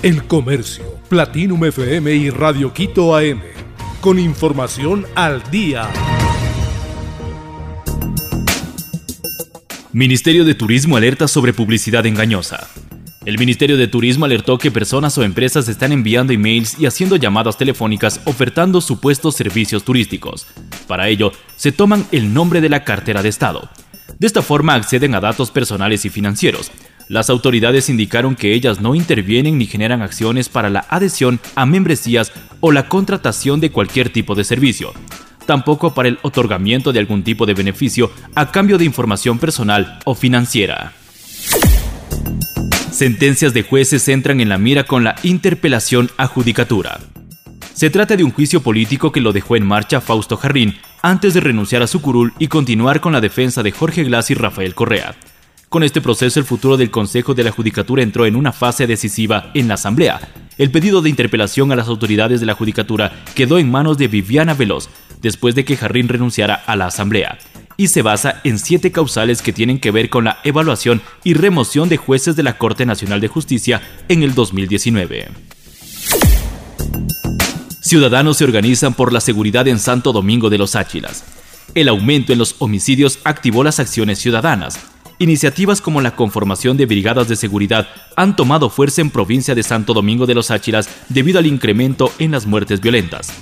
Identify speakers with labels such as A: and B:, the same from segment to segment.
A: El Comercio, Platinum FM y Radio Quito AM. Con información al día.
B: Ministerio de Turismo alerta sobre publicidad engañosa. El Ministerio de Turismo alertó que personas o empresas están enviando emails y haciendo llamadas telefónicas ofertando supuestos servicios turísticos. Para ello, se toman el nombre de la cartera de Estado. De esta forma acceden a datos personales y financieros, las autoridades indicaron que ellas no intervienen ni generan acciones para la adhesión a membresías o la contratación de cualquier tipo de servicio, tampoco para el otorgamiento de algún tipo de beneficio a cambio de información personal o financiera. Sentencias de jueces entran en la mira con la interpelación a judicatura. Se trata de un juicio político que lo dejó en marcha Fausto Jarrín antes de renunciar a su curul y continuar con la defensa de Jorge Glass y Rafael Correa. Con este proceso, el futuro del Consejo de la Judicatura entró en una fase decisiva en la Asamblea. El pedido de interpelación a las autoridades de la Judicatura quedó en manos de Viviana Veloz, después de que Jarrín renunciara a la Asamblea, y se basa en siete causales que tienen que ver con la evaluación y remoción de jueces de la Corte Nacional de Justicia en el 2019. Ciudadanos se organizan por la seguridad en Santo Domingo de los Áchilas. El aumento en los homicidios activó las acciones ciudadanas. Iniciativas como la conformación de brigadas de seguridad han tomado fuerza en provincia de Santo Domingo de los Áchilas debido al incremento en las muertes violentas.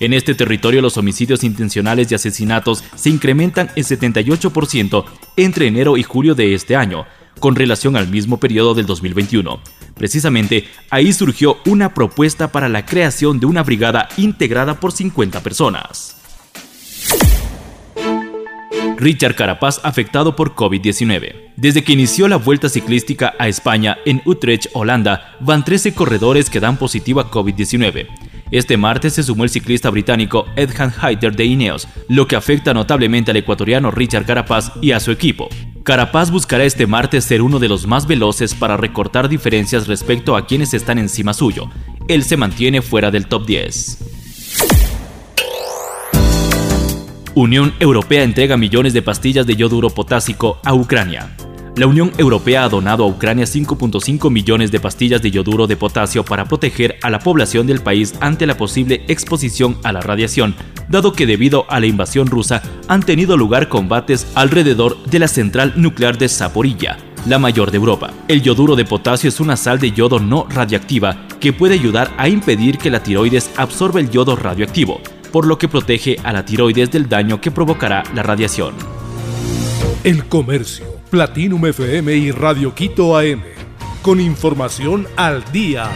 B: En este territorio los homicidios intencionales y asesinatos se incrementan en 78% entre enero y julio de este año, con relación al mismo periodo del 2021. Precisamente ahí surgió una propuesta para la creación de una brigada integrada por 50 personas. Richard Carapaz afectado por COVID-19. Desde que inició la vuelta ciclística a España en Utrecht, Holanda, van 13 corredores que dan positivo a COVID-19. Este martes se sumó el ciclista británico Edhan Hayter de Ineos, lo que afecta notablemente al ecuatoriano Richard Carapaz y a su equipo. Carapaz buscará este martes ser uno de los más veloces para recortar diferencias respecto a quienes están encima suyo. Él se mantiene fuera del top 10. Unión Europea entrega millones de pastillas de yoduro potásico a Ucrania. La Unión Europea ha donado a Ucrania 5.5 millones de pastillas de yoduro de potasio para proteger a la población del país ante la posible exposición a la radiación, dado que debido a la invasión rusa han tenido lugar combates alrededor de la central nuclear de Zaporilla, la mayor de Europa. El yoduro de potasio es una sal de yodo no radiactiva que puede ayudar a impedir que la tiroides absorba el yodo radioactivo por lo que protege a la tiroides del daño que provocará la radiación.
A: El Comercio, Platinum FM y Radio Quito AM, con información al día.